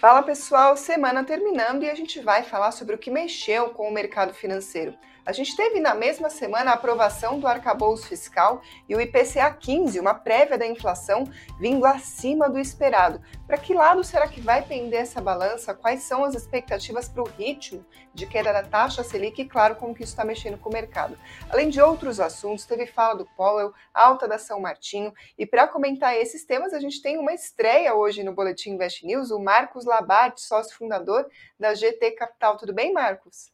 Fala pessoal, semana terminando e a gente vai falar sobre o que mexeu com o mercado financeiro. A gente teve na mesma semana a aprovação do arcabouço fiscal e o IPCA 15, uma prévia da inflação, vindo acima do esperado. Para que lado será que vai pender essa balança? Quais são as expectativas para o ritmo de queda da taxa Selic e, claro, como que isso está mexendo com o mercado? Além de outros assuntos, teve fala do Powell, alta da São Martinho. E para comentar esses temas, a gente tem uma estreia hoje no Boletim Invest News, o Marcos Labarte, sócio fundador da GT Capital. Tudo bem, Marcos?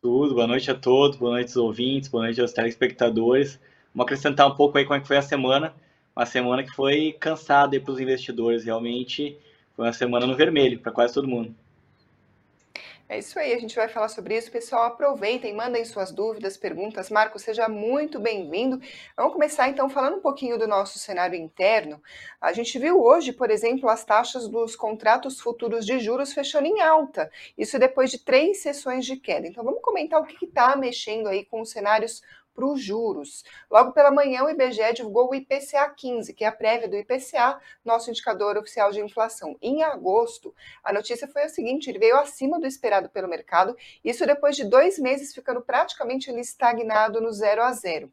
Tudo, boa noite a todos, boa noite aos ouvintes, boa noite aos telespectadores. Vamos acrescentar um pouco aí como é que foi a semana, uma semana que foi cansada para os investidores, realmente foi uma semana no vermelho para quase todo mundo. É isso aí, a gente vai falar sobre isso. Pessoal, aproveitem, mandem suas dúvidas, perguntas. Marco, seja muito bem-vindo. Vamos começar então falando um pouquinho do nosso cenário interno. A gente viu hoje, por exemplo, as taxas dos contratos futuros de juros fechando em alta. Isso depois de três sessões de queda. Então vamos comentar o que está mexendo aí com os cenários para os juros. Logo pela manhã, o IBGE divulgou o IPCA 15, que é a prévia do IPCA, nosso indicador oficial de inflação. Em agosto, a notícia foi a seguinte: ele veio acima do esperado pelo mercado, isso depois de dois meses ficando praticamente estagnado no zero a zero.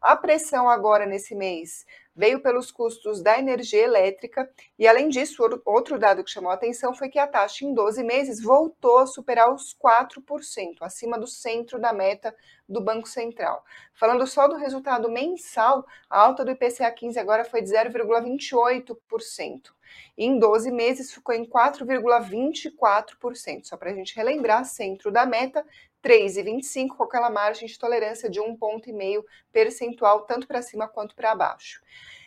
A pressão agora nesse mês veio pelos custos da energia elétrica e, além disso, outro dado que chamou a atenção foi que a taxa em 12 meses voltou a superar os 4%, acima do centro da meta do Banco Central. Falando só do resultado mensal, a alta do IPCA 15 agora foi de 0,28%. E em 12 meses ficou em 4,24%. Só para a gente relembrar, centro da meta, 3,25 com aquela margem de tolerância de um ponto meio percentual, tanto para cima quanto para baixo.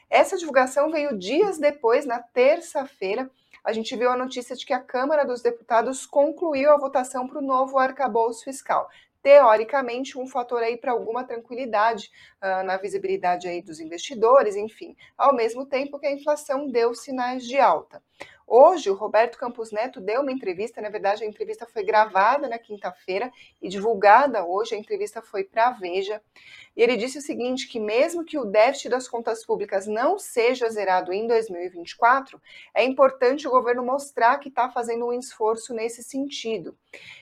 Essa divulgação veio dias depois, na terça-feira, a gente viu a notícia de que a Câmara dos Deputados concluiu a votação para o novo arcabouço fiscal. Teoricamente, um fator aí para alguma tranquilidade uh, na visibilidade aí dos investidores, enfim, ao mesmo tempo que a inflação deu sinais de alta. Hoje, o Roberto Campos Neto deu uma entrevista, na verdade, a entrevista foi gravada na quinta-feira e divulgada hoje, a entrevista foi para a Veja. E ele disse o seguinte: que mesmo que o déficit das contas públicas não seja zerado em 2024, é importante o governo mostrar que está fazendo um esforço nesse sentido.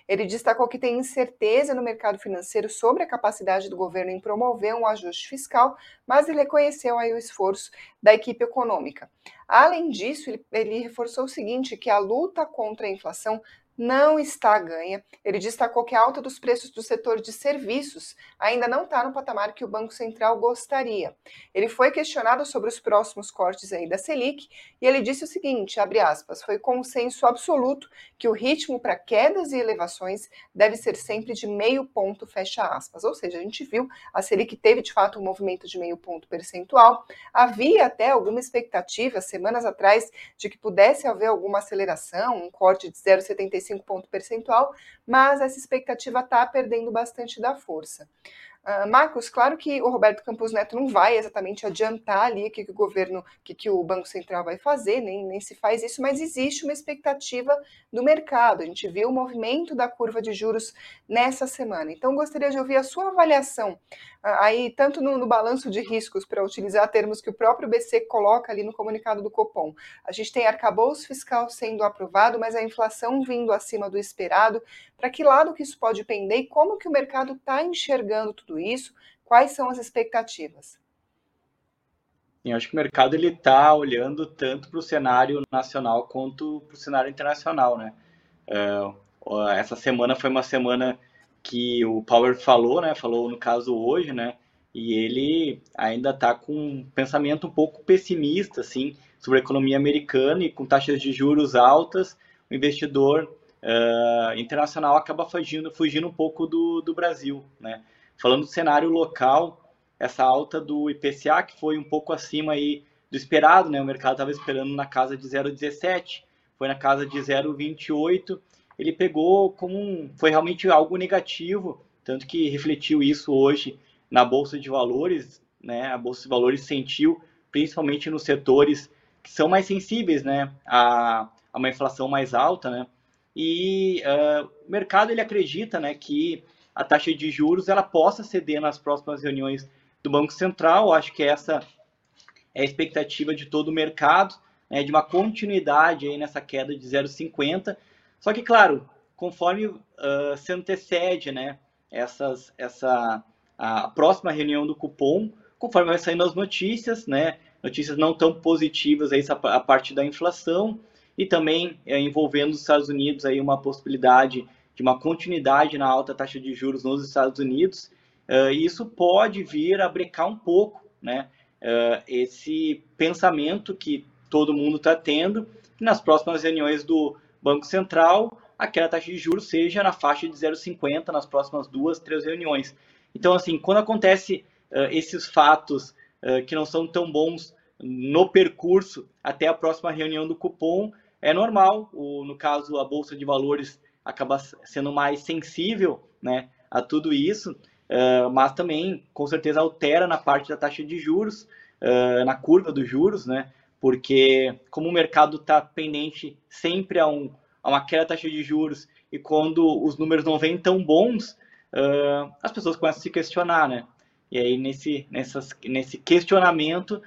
Ele destacou que tem incerteza no mercado financeiro sobre a capacidade do governo em promover um ajuste fiscal, mas ele reconheceu aí o esforço da equipe econômica. Além disso, ele, ele reforçou o seguinte, que a luta contra a inflação não está ganha. Ele destacou que a alta dos preços do setor de serviços ainda não está no patamar que o Banco Central gostaria. Ele foi questionado sobre os próximos cortes aí da Selic e ele disse o seguinte, abre aspas, foi consenso absoluto que o ritmo para quedas e elevações deve ser sempre de meio ponto, fecha aspas. Ou seja, a gente viu, a Selic teve de fato um movimento de meio ponto percentual. Havia até alguma expectativa, semanas atrás, de que pudesse haver alguma aceleração, um corte de 0,75 35 ponto percentual, mas essa expectativa está perdendo bastante da força. Uh, Marcos, claro que o Roberto Campos Neto não vai exatamente adiantar ali o que, que, o governo, o que, que o Banco Central vai fazer, nem, nem se faz isso, mas existe uma expectativa do mercado. A gente viu o movimento da curva de juros nessa semana. Então, gostaria de ouvir a sua avaliação aí, tanto no, no balanço de riscos, para utilizar termos que o próprio BC coloca ali no comunicado do Copom. A gente tem arcabouço fiscal sendo aprovado, mas a inflação vindo acima do esperado. Para que lado que isso pode pender e como que o mercado está enxergando tudo isso? Quais são as expectativas? Sim, acho que o mercado ele está olhando tanto para o cenário nacional quanto para o cenário internacional, né? Uh, essa semana foi uma semana que o Power falou, né? Falou no caso hoje, né? E ele ainda está com um pensamento um pouco pessimista, assim, sobre a economia americana e com taxas de juros altas, o investidor uh, internacional acaba fugindo, fugindo um pouco do, do Brasil. Né? Falando do cenário local, essa alta do IPCA, que foi um pouco acima aí do esperado, né? o mercado estava esperando na casa de 0,17, foi na casa de 0,28, ele pegou como um, foi realmente algo negativo, tanto que refletiu isso hoje na Bolsa de Valores, né? a Bolsa de Valores sentiu, principalmente nos setores que são mais sensíveis né? a, a uma inflação mais alta, né? e uh, o mercado ele acredita né, que a taxa de juros ela possa ceder nas próximas reuniões do Banco Central. Acho que essa é a expectativa de todo o mercado. né, de uma continuidade aí nessa queda de 0,50. Só que, claro, conforme uh, se antecede né, essas, essa, a próxima reunião do cupom, conforme vai saindo as notícias, né, notícias não tão positivas aí, a parte da inflação e também é, envolvendo os Estados Unidos aí uma possibilidade de uma continuidade na alta taxa de juros nos Estados Unidos, uh, e isso pode vir a brecar um pouco, né, uh, esse pensamento que todo mundo está tendo, que nas próximas reuniões do Banco Central, aquela taxa de juros seja na faixa de 0,50 nas próximas duas, três reuniões. Então, assim, quando acontece uh, esses fatos uh, que não são tão bons no percurso até a próxima reunião do cupom, é normal, o, no caso, a Bolsa de Valores acaba sendo mais sensível né, a tudo isso, uh, mas também, com certeza, altera na parte da taxa de juros, na curva dos juros, né? Porque como o mercado está pendente sempre a, um, a uma queda da taxa de juros e quando os números não vêm tão bons, uh, as pessoas começam a se questionar, né? E aí nesse, nessas, nesse questionamento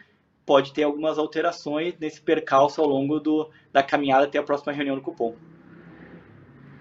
pode ter algumas alterações nesse percalço ao longo do, da caminhada até a próxima reunião do cupom.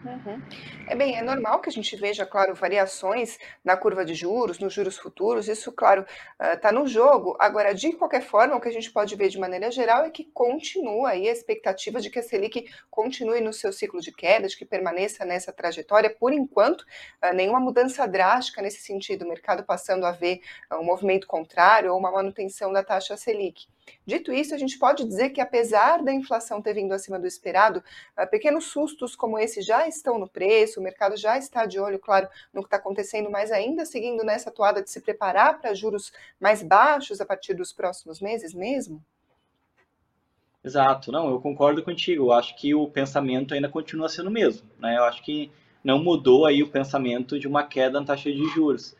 Uhum. É bem, é normal que a gente veja, claro, variações na curva de juros, nos juros futuros, isso, claro, está uh, no jogo. Agora, de qualquer forma, o que a gente pode ver de maneira geral é que continua aí a expectativa de que a Selic continue no seu ciclo de queda, de que permaneça nessa trajetória. Por enquanto, uh, nenhuma mudança drástica nesse sentido, o mercado passando a ver uh, um movimento contrário ou uma manutenção da taxa Selic. Dito isso, a gente pode dizer que, apesar da inflação ter vindo acima do esperado, uh, pequenos sustos como esse já estão no preço, o mercado já está de olho, claro, no que está acontecendo, mas ainda seguindo nessa toada de se preparar para juros mais baixos a partir dos próximos meses mesmo? Exato, não, eu concordo contigo. Eu acho que o pensamento ainda continua sendo o mesmo. Né? Eu acho que não mudou aí o pensamento de uma queda na taxa de juros.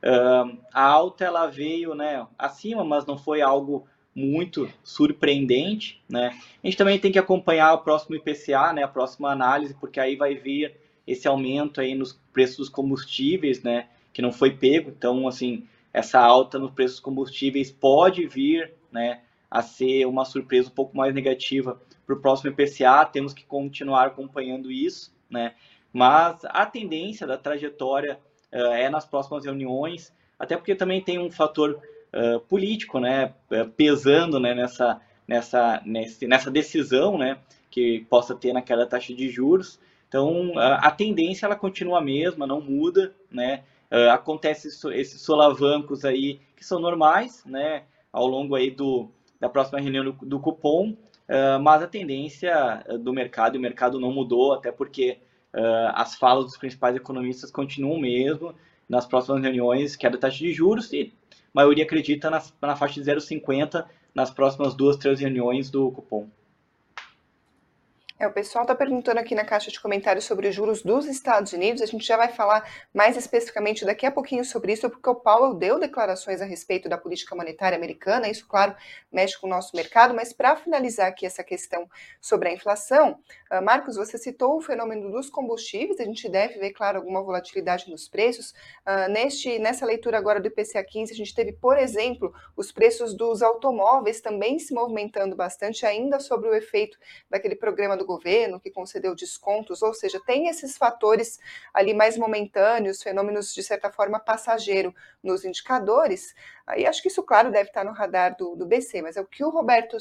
Uh, a alta ela veio né, acima, mas não foi algo muito surpreendente, né? A gente também tem que acompanhar o próximo IPCA, né, a próxima análise, porque aí vai vir esse aumento aí nos preços dos combustíveis, né, que não foi pego. Então, assim, essa alta nos preços dos combustíveis pode vir, né, a ser uma surpresa um pouco mais negativa para o próximo IPCA. Temos que continuar acompanhando isso, né? Mas a tendência da trajetória uh, é nas próximas reuniões, até porque também tem um fator uh, político, né, eh, pesando né, nessa, nessa, nessa decisão né, que possa ter naquela taxa de juros. Então, a tendência ela continua a mesma, não muda, né? Uh, acontece esses solavancos aí que são normais, né? Ao longo aí do, da próxima reunião do, do cupom, mas a tendência do mercado, o mercado não mudou, até porque as falas dos principais economistas continuam mesmo nas próximas reuniões, que é da taxa de juros, e maioria acredita na, na faixa de 0,50 nas próximas duas, três reuniões do cupom. É, o pessoal está perguntando aqui na caixa de comentários sobre os juros dos Estados Unidos. A gente já vai falar mais especificamente daqui a pouquinho sobre isso, porque o Powell deu declarações a respeito da política monetária americana. Isso, claro, mexe com o nosso mercado. Mas para finalizar aqui essa questão sobre a inflação, uh, Marcos, você citou o fenômeno dos combustíveis. A gente deve ver, claro, alguma volatilidade nos preços. Uh, neste, nessa leitura agora do IPCA 15, a gente teve, por exemplo, os preços dos automóveis também se movimentando bastante, ainda sobre o efeito daquele programa do governo que concedeu descontos, ou seja, tem esses fatores ali mais momentâneos, fenômenos de certa forma passageiro nos indicadores. Aí acho que isso, claro, deve estar no radar do, do BC, mas é o que o Roberto,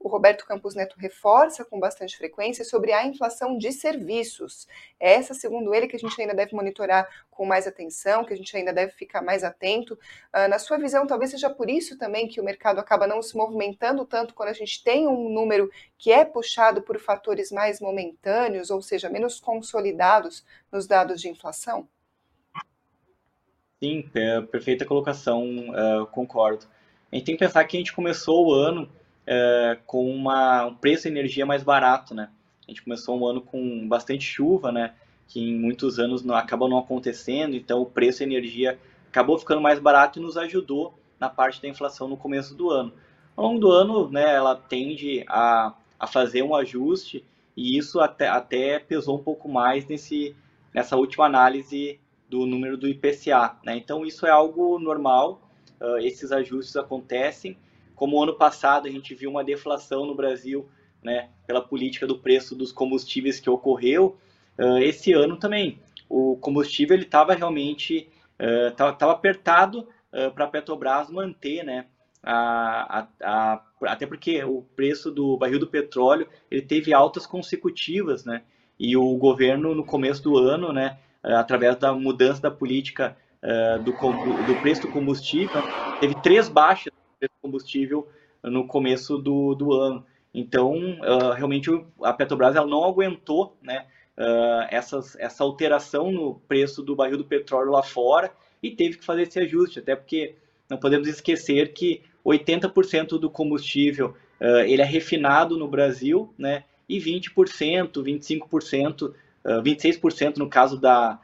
o Roberto Campos Neto reforça com bastante frequência sobre a inflação de serviços. É essa, segundo ele, que a gente ainda deve monitorar com mais atenção, que a gente ainda deve ficar mais atento. Uh, na sua visão, talvez seja por isso também que o mercado acaba não se movimentando tanto quando a gente tem um número que é puxado por fatores mais momentâneos, ou seja, menos consolidados nos dados de inflação? Sim, é, perfeita colocação, uh, concordo. A gente tem que pensar que a gente começou o ano uh, com uma, um preço de energia mais barato, né? A gente começou um ano com bastante chuva, né? Que em muitos anos não, acabou não acontecendo, então o preço da energia acabou ficando mais barato e nos ajudou na parte da inflação no começo do ano. Ao longo do ano, né, ela tende a, a fazer um ajuste e isso até, até pesou um pouco mais nesse, nessa última análise do número do IPCA. Né? Então, isso é algo normal, uh, esses ajustes acontecem. Como ano passado a gente viu uma deflação no Brasil né, pela política do preço dos combustíveis que ocorreu, uh, esse ano também o combustível estava realmente estava apertado para a Petrobras manter, né, a, a, a, até porque o preço do barril do petróleo ele teve altas consecutivas, né, e o governo no começo do ano, né, através da mudança da política do, do preço do combustível, teve três baixas do preço do combustível no começo do, do ano. Então, realmente a Petrobras ela não aguentou né, essas, essa alteração no preço do barril do petróleo lá fora e teve que fazer esse ajuste, até porque não podemos esquecer que 80% do combustível ele é refinado no Brasil, né, e 20%, 25%, 26% no caso da,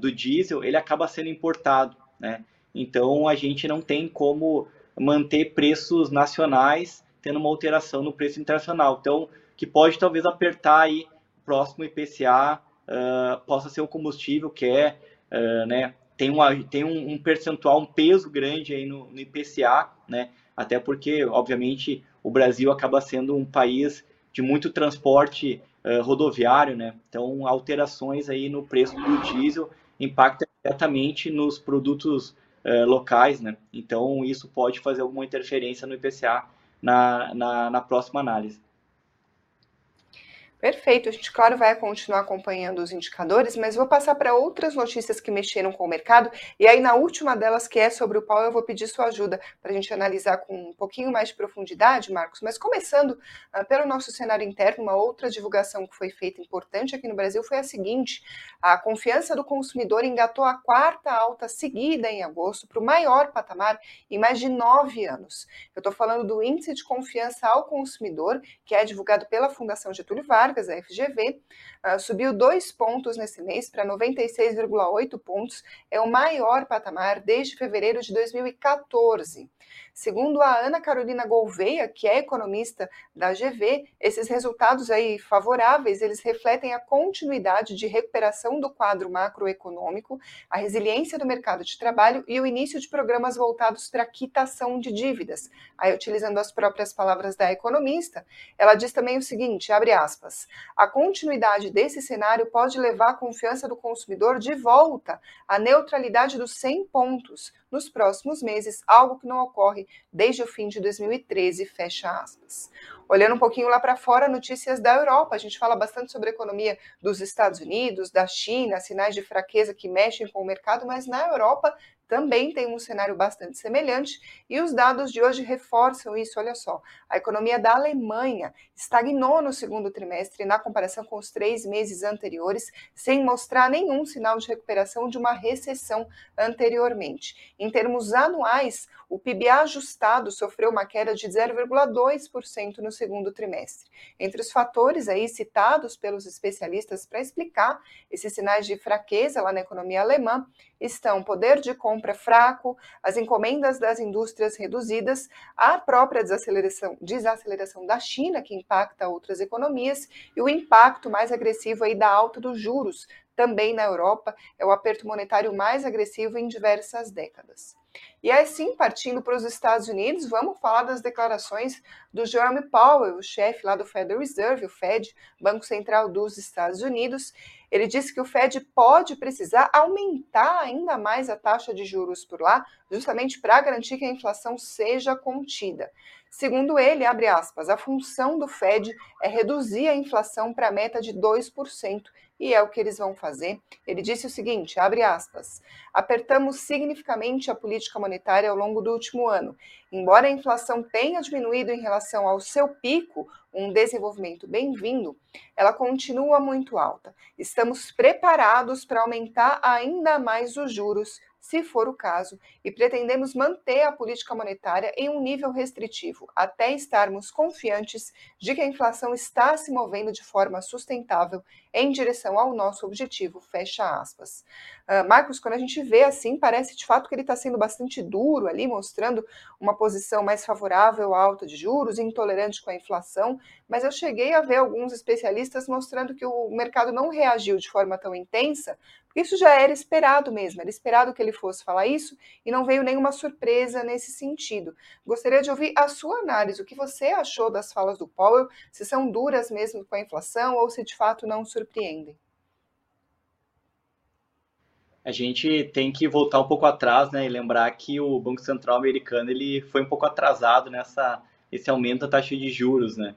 do diesel, ele acaba sendo importado. Né? Então, a gente não tem como manter preços nacionais tendo uma alteração no preço internacional. Então, que pode talvez apertar aí o próximo IPCA, uh, possa ser o combustível que é, uh, né, tem, uma, tem um, um, percentual, um peso grande aí no, no IPCA, né, até porque, obviamente, o Brasil acaba sendo um país de muito transporte uh, rodoviário, né, então alterações aí no preço do diesel impactam diretamente nos produtos uh, locais, né? Então isso pode fazer alguma interferência no IPCA na, na, na próxima análise. Perfeito, a gente, claro, vai continuar acompanhando os indicadores, mas vou passar para outras notícias que mexeram com o mercado. E aí, na última delas, que é sobre o pau, eu vou pedir sua ajuda para a gente analisar com um pouquinho mais de profundidade, Marcos. Mas começando uh, pelo nosso cenário interno, uma outra divulgação que foi feita importante aqui no Brasil foi a seguinte: a confiança do consumidor engatou a quarta alta seguida em agosto para o maior patamar em mais de nove anos. Eu estou falando do índice de confiança ao consumidor, que é divulgado pela Fundação Getúlio Vargas Vargas, a FGV, uh, subiu dois pontos nesse mês para 96,8 pontos, é o maior patamar desde fevereiro de 2014. Segundo a Ana Carolina Gouveia, que é economista da GV, esses resultados aí favoráveis, eles refletem a continuidade de recuperação do quadro macroeconômico, a resiliência do mercado de trabalho e o início de programas voltados para quitação de dívidas. Aí, utilizando as próprias palavras da economista, ela diz também o seguinte, abre aspas, a continuidade desse cenário pode levar a confiança do consumidor de volta à neutralidade dos 100 pontos, nos próximos meses, algo que não ocorre desde o fim de 2013, fecha aspas. Olhando um pouquinho lá para fora, notícias da Europa. A gente fala bastante sobre a economia dos Estados Unidos, da China, sinais de fraqueza que mexem com o mercado, mas na Europa também tem um cenário bastante semelhante e os dados de hoje reforçam isso. Olha só, a economia da Alemanha estagnou no segundo trimestre na comparação com os três meses anteriores, sem mostrar nenhum sinal de recuperação de uma recessão anteriormente. Em termos anuais, o PIB ajustado sofreu uma queda de 0,2% no segundo trimestre. Entre os fatores aí citados pelos especialistas para explicar esses sinais de fraqueza lá na economia alemã estão poder de compra fraco, as encomendas das indústrias reduzidas, a própria desaceleração, desaceleração da China, que impacta outras economias, e o impacto mais agressivo aí da alta dos juros, também na Europa, é o aperto monetário mais agressivo em diversas décadas. E assim, partindo para os Estados Unidos, vamos falar das declarações do Jerome Powell, o chefe lá do Federal Reserve, o Fed, Banco Central dos Estados Unidos. Ele disse que o Fed pode precisar aumentar ainda mais a taxa de juros por lá, justamente para garantir que a inflação seja contida. Segundo ele, abre aspas, a função do Fed é reduzir a inflação para a meta de 2%, e é o que eles vão fazer. Ele disse o seguinte, abre aspas, apertamos significativamente a política monetária ao longo do último ano. Embora a inflação tenha diminuído em relação ao seu pico, um desenvolvimento bem-vindo, ela continua muito alta. Estamos preparados para aumentar ainda mais os juros se for o caso, e pretendemos manter a política monetária em um nível restritivo, até estarmos confiantes de que a inflação está se movendo de forma sustentável em direção ao nosso objetivo, fecha aspas. Uh, Marcos, quando a gente vê assim, parece de fato que ele está sendo bastante duro ali, mostrando uma posição mais favorável à alta de juros, intolerante com a inflação, mas eu cheguei a ver alguns especialistas mostrando que o mercado não reagiu de forma tão intensa, Isso já era esperado mesmo, era esperado que ele fosse falar isso e não veio nenhuma surpresa nesse sentido. Gostaria de ouvir a sua análise, o que você achou das falas do Powell, se são duras mesmo com a inflação ou se de fato não surpreendem. A gente tem que voltar um pouco atrás, né, e lembrar que o Banco Central americano ele foi um pouco atrasado nessa esse aumento da taxa de juros, né?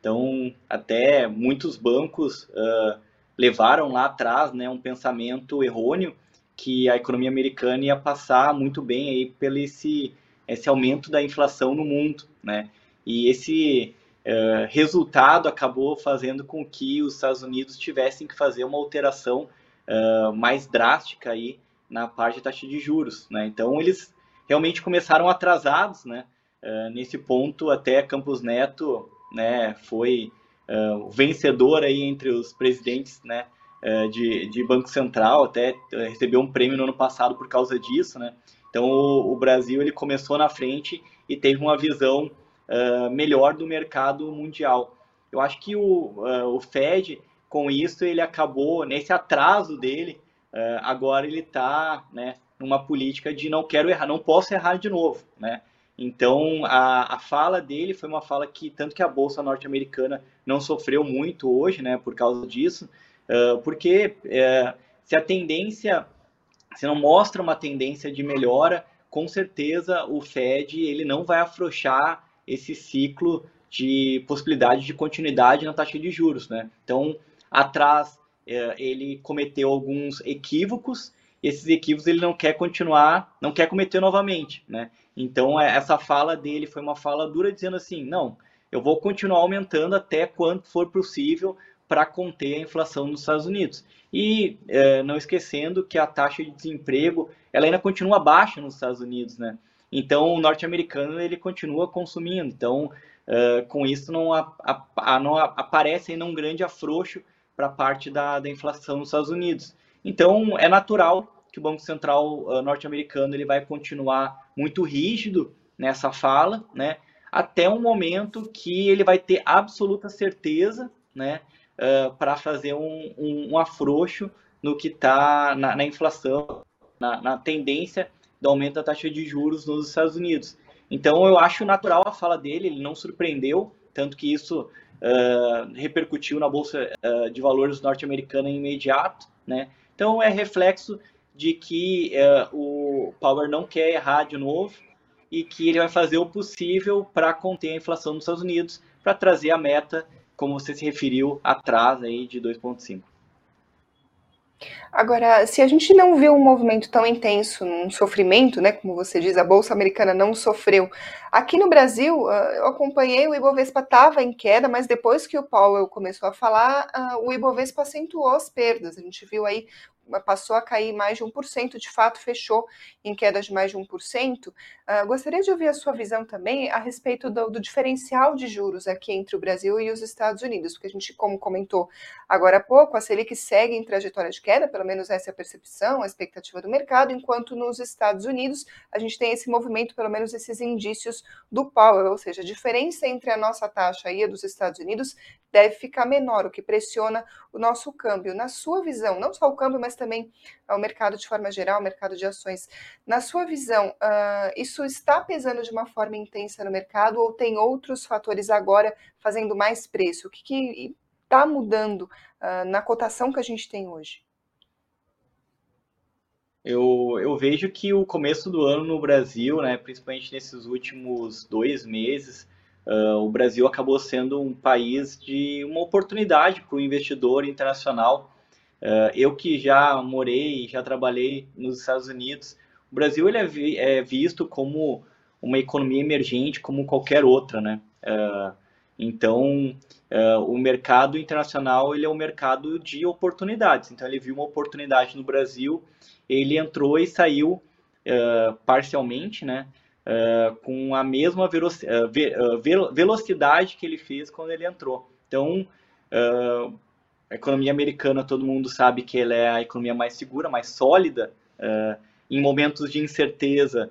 Então, até muitos bancos uh, levaram lá atrás né, um pensamento errôneo que a economia americana ia passar muito bem aí pelo esse, esse aumento da inflação no mundo, né? E esse uh, resultado acabou fazendo com que os Estados Unidos tivessem que fazer uma alteração uh, mais drástica aí na parte da taxa de juros, né? Então eles realmente começaram atrasados, né? Uh, nesse ponto até Campos Neto, né? Foi uh, vencedor aí entre os presidentes, né? Uh, de, de Banco Central, até recebeu um prêmio no ano passado por causa disso, né? Então o, o Brasil ele começou na frente e teve uma visão melhor do mercado mundial. Eu acho que o, o Fed com isso ele acabou nesse atraso dele uh, agora ele está né numa política de não quero errar não posso errar de novo né então a, a fala dele foi uma fala que tanto que a bolsa norte-americana não sofreu muito hoje né por causa disso uh, porque uh, se a tendência se não mostra uma tendência de melhora com certeza o Fed ele não vai afrouxar esse ciclo de possibilidade de continuidade na taxa de juros, né? Então, atrás é, ele cometeu alguns equívocos, esses equívocos ele não quer continuar, não quer cometer novamente, né? Então é, essa fala dele foi uma fala dura dizendo assim, não, eu vou continuar aumentando até quanto for possível para conter a inflação nos Estados Unidos. E é, não esquecendo que a taxa de desemprego ela ainda continua baixa nos Estados Unidos, né? Então o norte-americano ele continua consumindo. Então é, com isso não, a, a, não aparece ainda um grande afrouxo para a parte da, da inflação nos Estados Unidos. Então, é natural que o Banco Central uh, norte-americano ele vai continuar muito rígido nessa fala, né, até um momento que ele vai ter absoluta certeza, né, uh, para fazer um, um, um, afrouxo no que está na, na, inflação, na, na, tendência do aumento da taxa de juros nos Estados Unidos. Então, eu acho natural a fala dele, ele não surpreendeu, tanto que isso uh, repercutiu na bolsa uh, de valores norte-americana imediato, né? Então é reflexo de que uh, o Power não quer errar de novo e que ele vai fazer o possível para conter a inflação nos Estados Unidos, para trazer a meta, como você se referiu atrás aí de 2,5. Agora, se a gente não viu um movimento tão intenso, um sofrimento, né, como você diz, a bolsa americana não sofreu. Aqui no Brasil, ah, eu acompanhei, o Ibovespa estava em queda, mas depois que o Powell começou a falar, ah, o Ibovespa acentuou as perdas. A gente viu aí passou a cair mais de 1%, de fato fechou em queda de mais de 1%. Ah, gostaria de ouvir a sua visão também a respeito do, do, diferencial de juros aqui entre o Brasil e os Estados Unidos, porque a gente, como comentou agora há pouco, a Selic segue em trajetória de queda, pelo menos essa é a percepção, a expectativa do mercado, enquanto nos Estados Unidos a gente tem esse movimento, pelo menos esses indícios do Powell, ou seja, a diferença entre a nossa taxa e a dos Estados Unidos deve ficar menor, o que pressiona o nosso câmbio. Na sua visão, não só o câmbio, mas também o mercado de forma geral, o mercado de ações. Na sua visão, uh, isso está pesando de uma forma intensa no mercado ou tem outros fatores agora fazendo mais preço? O que está mudando uh, na cotação que a gente tem hoje? Eu, eu vejo que o começo do ano no Brasil, né, principalmente nesses últimos dois meses, Uh, o Brasil acabou sendo um país de uma oportunidade para o investidor internacional. Uh, eu que já morei e já trabalhei nos Estados Unidos, o Brasil ele é, vi é, visto como uma economia emergente como qualquer outra, né? Uh, então, o mercado internacional ele é um mercado de oportunidades. Então, ele viu uma oportunidade no Brasil, ele entrou e saiu parcialmente, né? uh, com a mesma uh, ve uh, velocidade que ele fez quando ele entrou. Então, a economia americana, todo mundo sabe que ela é a economia mais segura, mais sólida, em momentos de incerteza,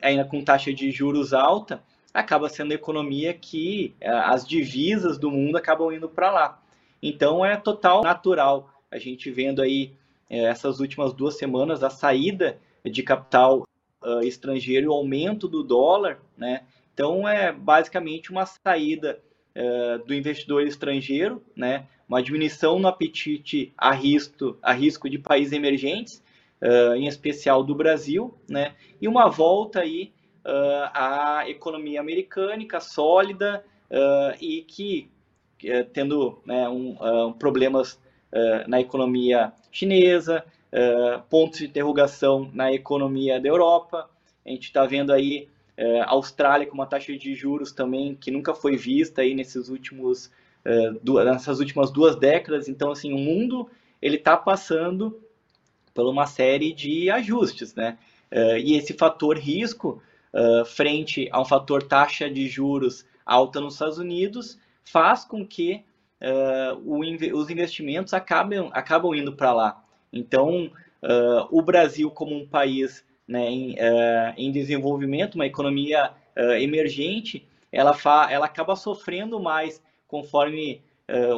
ainda com taxa de juros alta, acaba sendo a economia que as divisas do mundo acabam indo para lá. Então, é total natural a gente vendo aí é, essas últimas duas semanas a saída de capital estrangeiro o aumento do dólar, né? Então é basicamente uma saída do investidor estrangeiro, né? Uma diminuição no apetite a risco, a risco de países emergentes, uh, em especial do Brasil, né? E uma volta aí à economia americana sólida e que tendo né, um, problemas na economia chinesa, uh, pontos de interrogação na economia da Europa. A gente está vendo aí uh, Austrália com uma taxa de juros também que nunca foi vista aí nesses últimos, uh, nessas últimas duas décadas. Então, assim, o mundo ele está passando por uma série de ajustes, né? e esse fator risco frente a um fator taxa de juros alta nos Estados Unidos faz com que uh, os investimentos acabam, acabam indo para lá. Então, uh, o Brasil, como um país né, em, uh, em, desenvolvimento, uma economia emergente, ela, ela acaba sofrendo mais conforme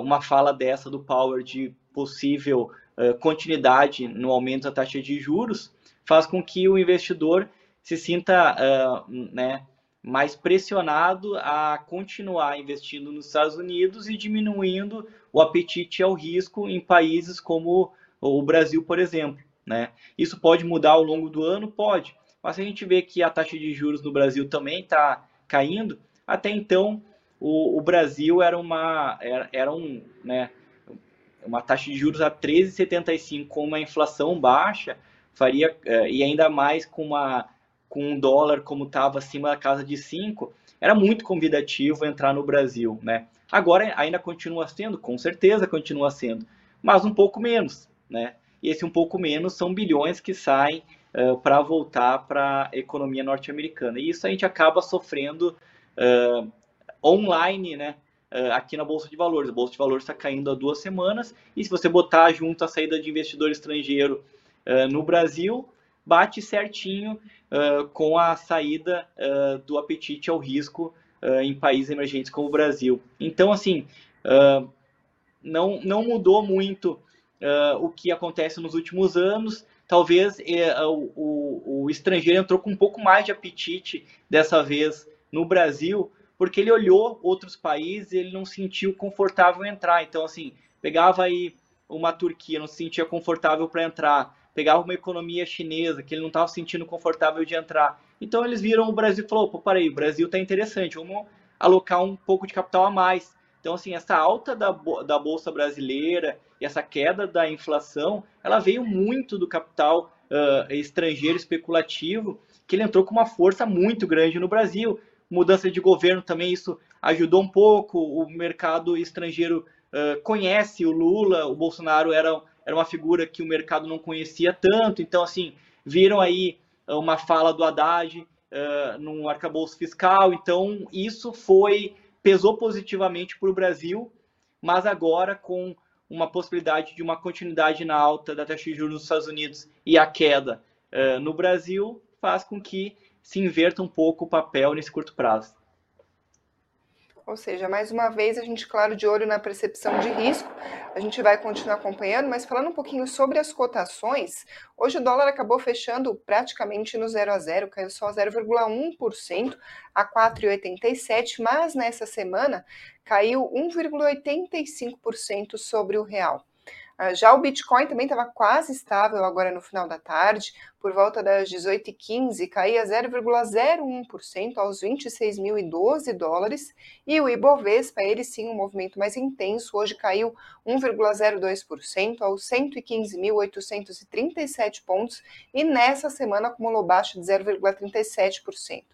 uma fala dessa do Power de possível continuidade no aumento da taxa de juros, faz com que o investidor se sinta né, mais pressionado a continuar investindo nos Estados Unidos e diminuindo o apetite ao risco em países como o Brasil, por exemplo. Né? Isso pode mudar ao longo do ano? Pode. Mas a gente vê que a taxa de juros no Brasil também está caindo, até então o, o, Brasil era uma, era, era um, né, uma taxa de juros a 13,75 com uma inflação baixa, faria, eh, e ainda mais com uma com um dólar como estava acima da casa de 5, era muito convidativo entrar no Brasil, né? Agora ainda continua sendo, com certeza continua sendo, mas um pouco menos, né? E esse um pouco menos são bilhões que saem uh, para voltar para a economia norte-americana. E isso a gente acaba sofrendo uh, online, né? Uh, aqui na Bolsa de Valores. A Bolsa de Valores está caindo há duas semanas, e se você botar junto a saída de investidor estrangeiro no Brasil, bate certinho uh, com a saída do apetite ao risco em países emergentes como o Brasil. Então, assim, não, não mudou muito o que acontece nos últimos anos. Talvez o, o, o estrangeiro entrou com um pouco mais de apetite dessa vez no Brasil, porque ele olhou outros países e ele não se sentiu confortável entrar. Então, assim, pegava aí uma Turquia, não se sentia confortável para entrar pegava uma economia chinesa que ele não estava sentindo confortável de entrar. Então eles viram o Brasil e falou, pô, peraí, o Brasil está interessante, vamos alocar um pouco de capital a mais. Então, assim, essa alta da, da Bolsa Brasileira e essa queda da inflação, ela veio muito do capital uh, estrangeiro especulativo, que ele entrou com uma força muito grande no Brasil. Mudança de governo também, isso ajudou um pouco. O mercado estrangeiro uh, conhece o Lula, o Bolsonaro era era uma figura que o mercado não conhecia tanto. Então, assim, viram aí uma fala do Haddad uh, num arcabouço fiscal. Então, isso foi pesou positivamente para o Brasil, mas agora com uma possibilidade de uma continuidade na alta da taxa de juros nos Estados Unidos e a queda uh, no Brasil, faz com que se inverta um pouco o papel nesse curto prazo. Ou seja, mais uma vez, a gente, claro, de olho na percepção de risco, a gente vai continuar acompanhando, mas falando um pouquinho sobre as cotações, hoje o dólar acabou fechando praticamente no 0 a 0, caiu só 0,1% a 4,87, mas nessa semana caiu 1,85% sobre o real. Ah, já o Bitcoin também estava quase estável agora no final da tarde, por volta das 18h15, caía 0,01% aos 26.012 dólares, e o Ibovespa, ele sim, um movimento mais intenso, hoje caiu 1,02% aos 115.837 pontos, e nessa semana acumulou baixo de 0,37%.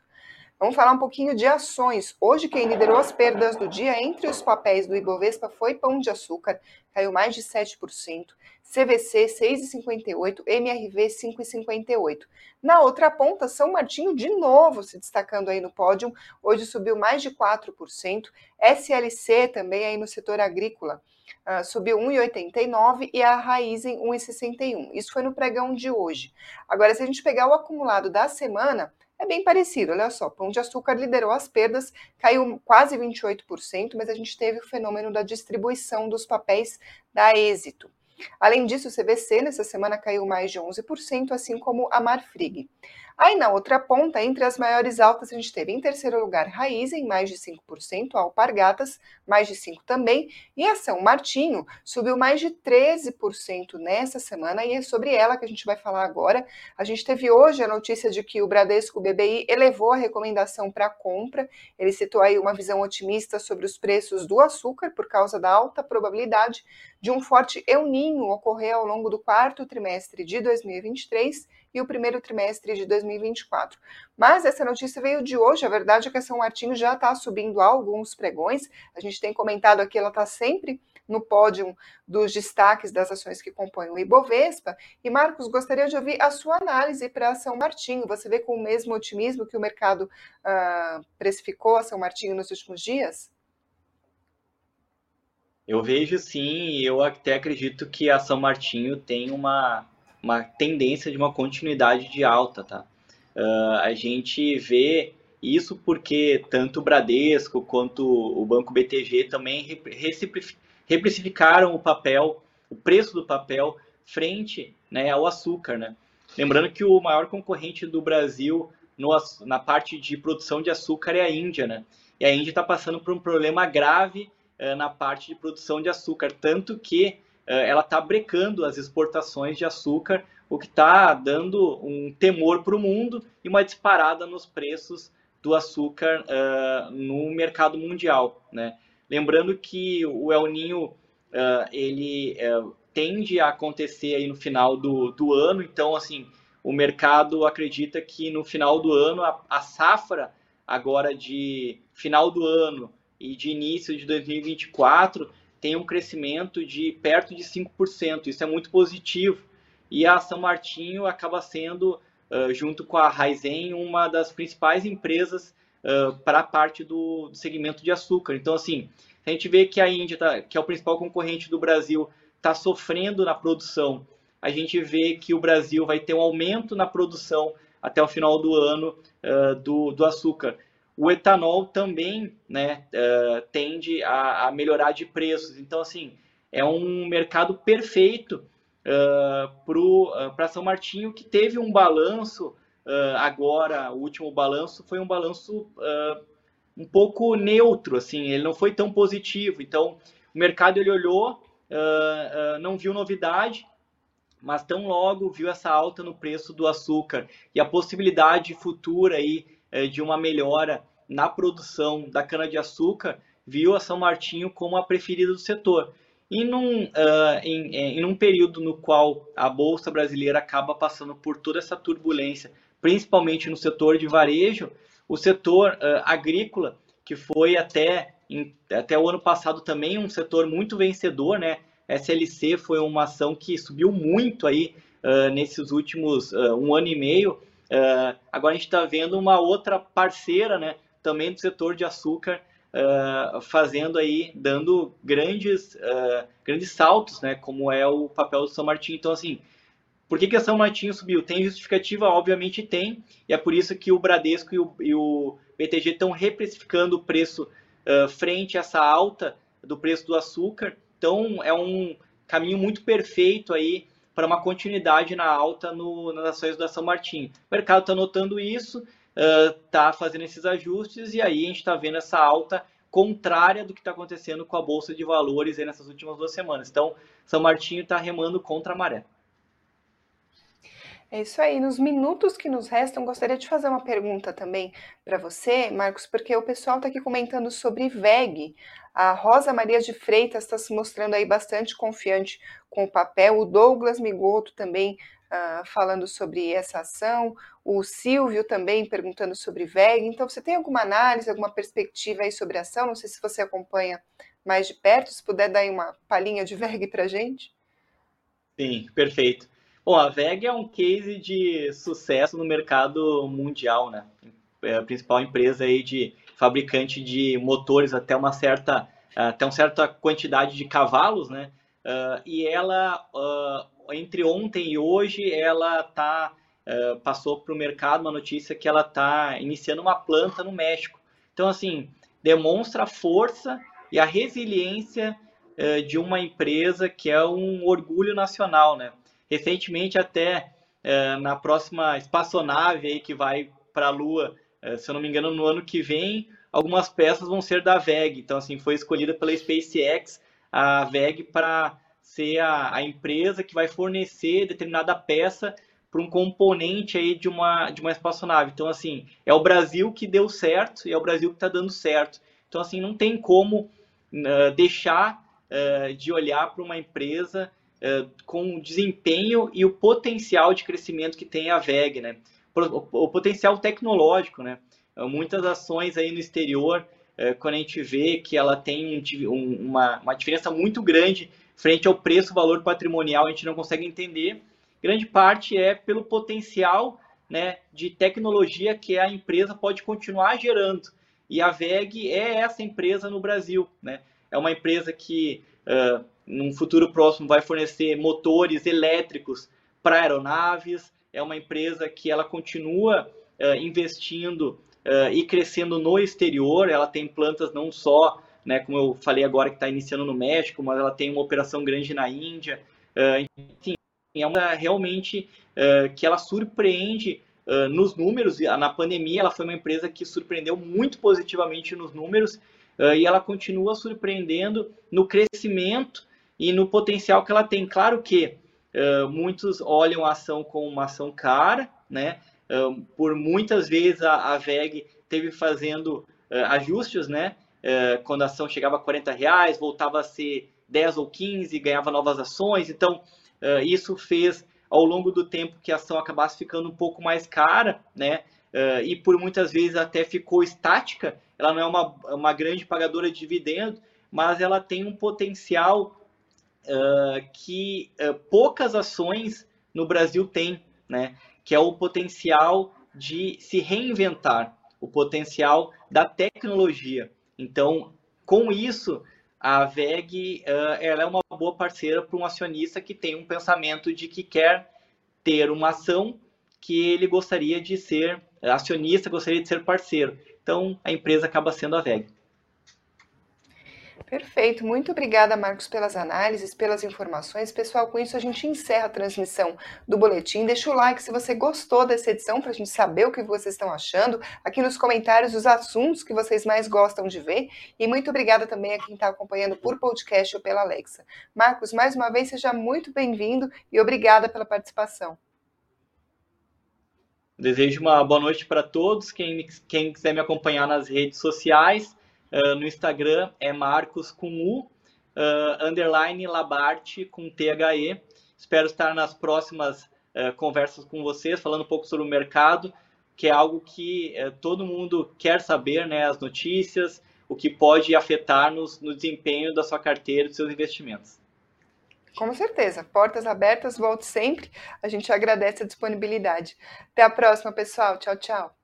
Vamos falar um pouquinho de ações. Hoje, quem liderou as perdas do dia entre os papéis do Ibovespa foi Pão de Açúcar, caiu mais de 7%, CVC 6,58%, MRV 5,58%. Na outra ponta, São Martinho de novo se destacando aí no pódio, hoje subiu mais de 4%, SLC também aí no setor agrícola. Uh, subiu 1,89 e a Raizen 1,61. Isso foi no pregão de hoje. Agora, se a gente pegar o acumulado da semana, é bem parecido. Olha só, Pão de Açúcar liderou as perdas, caiu quase 28%, mas a gente teve o fenômeno da distribuição dos papéis da Êxito. Além disso, o CVC nessa semana caiu mais de 11%, assim como a Marfrig. Aí na outra ponta, entre as maiores altas, a gente teve em terceiro lugar Raizen, mais de 5%, Alpargatas, mais de 5% também, e a São Martinho subiu mais de 13% nessa semana, e é sobre ela que a gente vai falar agora. A gente teve hoje a notícia de que o Bradesco BBI elevou a recomendação para compra, ele citou aí uma visão otimista sobre os preços do açúcar por causa da alta probabilidade de um forte El Ninho ocorrer ao longo do quarto trimestre de 2023 e o primeiro trimestre de 2024. Mas essa notícia veio de hoje, a verdade é que a São Martinho já está subindo alguns pregões, a gente tem comentado aqui, ela está sempre no pódio dos destaques das ações que compõem o Ibovespa. E Marcos, gostaria de ouvir a sua análise para a São Martinho. Você vê com o mesmo otimismo que o mercado uh, precificou a São Martinho nos últimos dias? Eu vejo sim, eu até acredito que a São Martinho tem uma uma tendência de uma continuidade de alta, tá? Uh, a gente vê isso porque tanto o Bradesco quanto o Banco BTG também reprecificaram o papel, o preço do papel frente né, ao açúcar, né? Lembrando que o maior concorrente do Brasil no, na parte de produção de açúcar é a Índia, né? E a Índia está passando por um problema grave uh, na parte de produção de açúcar, tanto que ela está brecando as exportações de açúcar, o que está dando um temor para o mundo e uma disparada nos preços do açúcar uh, no mercado mundial. Né? Lembrando que o El Ninho uh, ele uh, tende a acontecer aí no final do, do ano, então assim o mercado acredita que no final do ano a, a safra agora de final do ano e de início de 2024 tem um crescimento de perto de 5%. Isso é muito positivo. E a São Martinho acaba sendo, uh, junto com a Raizen, uma das principais empresas uh, para a parte do, do, segmento de açúcar. Então, assim, a gente vê que a Índia, tá, que é o principal concorrente do Brasil, está sofrendo na produção. A gente vê que o Brasil vai ter um aumento na produção até o final do ano uh, do, do açúcar o etanol também né, uh, tende a, a, melhorar de preços. Então, assim, é um mercado perfeito uh, para uh, São Martinho, que teve um balanço agora, o último balanço foi um balanço um pouco neutro, assim, ele não foi tão positivo. Então, o mercado ele olhou, não viu novidade, mas tão logo viu essa alta no preço do açúcar e a possibilidade futura aí de uma melhora na produção da cana-de-açúcar, viu a São Martinho como a preferida do setor. E num, uh, em, em um período no qual a Bolsa Brasileira acaba passando por toda essa turbulência, principalmente no setor de varejo, o setor uh, agrícola, que foi até, em, até o ano passado também um setor muito vencedor, né? SLC foi uma ação que subiu muito aí uh, nesses últimos um ano e meio. agora a gente está vendo uma outra parceira, né? Também do setor de açúcar uh, fazendo aí, dando grandes, uh, grandes saltos, né, como é o papel do São Martinho. Então, assim, por que, que a São Martinho subiu? Tem justificativa? Obviamente tem, e é por isso que o Bradesco e o, e o BTG estão reprecificando o preço uh, frente a essa alta do preço do açúcar. Então, é um caminho muito perfeito aí para uma continuidade na alta no, nas ações da São Martinho. O mercado está notando isso, está uh, fazendo esses ajustes e aí a gente está vendo essa alta contrária do que está acontecendo com a Bolsa de Valores nessas últimas duas semanas. Então, São Martinho está remando contra a maré. É isso aí. Nos minutos que nos restam, gostaria de fazer uma pergunta também para você, Marcos, porque o pessoal está aqui comentando sobre VEG. A Rosa Maria de Freitas está se mostrando aí bastante confiante com o papel. O Douglas Migoto também uh, falando sobre essa ação, o Silvio também perguntando sobre VEG. Então, você tem alguma análise, alguma perspectiva aí sobre a ação? Não sei se você acompanha mais de perto, se puder dar aí uma palhinha de VEG para gente. Sim, perfeito. Bom, a VEG é um case de sucesso no mercado mundial, né? É a principal empresa aí de fabricante de motores até uma certa até uma certa quantidade de cavalos, né? Uh, e ela uh, entre ontem e hoje ela tá uh, passou para o mercado uma notícia que ela está iniciando uma planta no México. Então assim demonstra a força e a resiliência uh, de uma empresa que é um orgulho nacional, né? Recentemente até uh, na próxima espaçonave aí que vai para a Lua, se eu não me engano no ano que vem, algumas peças vão ser da VEG. Então assim foi escolhida pela SpaceX a VEG para ser a, a empresa que vai fornecer determinada peça para um componente aí de uma, de uma espaçonave. Então, assim, é o Brasil que deu certo e é o Brasil que está dando certo. Então, assim, não tem como uh, deixar uh, de olhar para uma empresa uh, com o desempenho e o potencial de crescimento que tem a VEG, né? O, o potencial tecnológico, né? Muitas ações aí no exterior, quando a gente vê que ela tem um, uma, uma diferença muito grande frente ao preço-valor patrimonial, a gente não consegue entender grande parte é pelo potencial né, de tecnologia que a empresa pode continuar gerando. E a VEG é essa empresa no Brasil. Né? É uma empresa que, uh, num futuro próximo, vai fornecer motores elétricos para aeronaves. É uma empresa que ela continua uh, investindo uh, e crescendo no exterior. Ela tem plantas não só, né, como eu falei agora, que está iniciando no México, mas ela tem uma operação grande na Índia. enfim, é uma realmente uh, que ela surpreende uh, nos números. Na pandemia, ela foi uma empresa que surpreendeu muito positivamente nos números uh, e ela continua surpreendendo no crescimento e no potencial que ela tem. Claro que muitos olham a ação como uma ação cara, né? por muitas vezes a, a VEG teve fazendo ajustes, né? Quando a ação chegava a 40 reais, voltava a ser 10 ou 15, ganhava novas ações. Então, Uh, isso fez ao longo do tempo que a ação acabasse ficando um pouco mais cara, né? Uh, e por muitas vezes até ficou estática. Ela não é uma, uma grande pagadora de dividendo, mas ela tem um potencial uh, que poucas ações no Brasil têm, né? Que é o potencial de se reinventar, o potencial da tecnologia. Então, com isso, a VEG uh, ela é uma boa parceira para um acionista que tem um pensamento de que quer ter uma ação que ele gostaria de ser acionista, gostaria de ser parceiro. Então, a empresa acaba sendo a VEG. Perfeito, muito obrigada, Marcos, pelas análises, pelas informações. Pessoal, com isso a gente encerra a transmissão do boletim. Deixa o like se você gostou dessa edição para a gente saber o que vocês estão achando. Aqui nos comentários os assuntos que vocês mais gostam de ver. E muito obrigada também a quem está acompanhando por podcast ou pela Alexa. Marcos, mais uma vez, seja muito bem-vindo e obrigada pela participação. Desejo uma boa noite para todos. Quem, quem quiser me acompanhar nas redes sociais, Uh, no Instagram é Marcos com U, uh, underline Labarte com THE. Espero estar nas próximas uh, conversas com vocês, falando um pouco sobre o mercado, que é algo que todo mundo quer saber, né? As notícias, o que pode afetar-nos no desempenho da sua carteira, dos seus investimentos. Com certeza. Portas abertas, volte sempre. A gente agradece a disponibilidade. Até a próxima, pessoal. Tchau, tchau.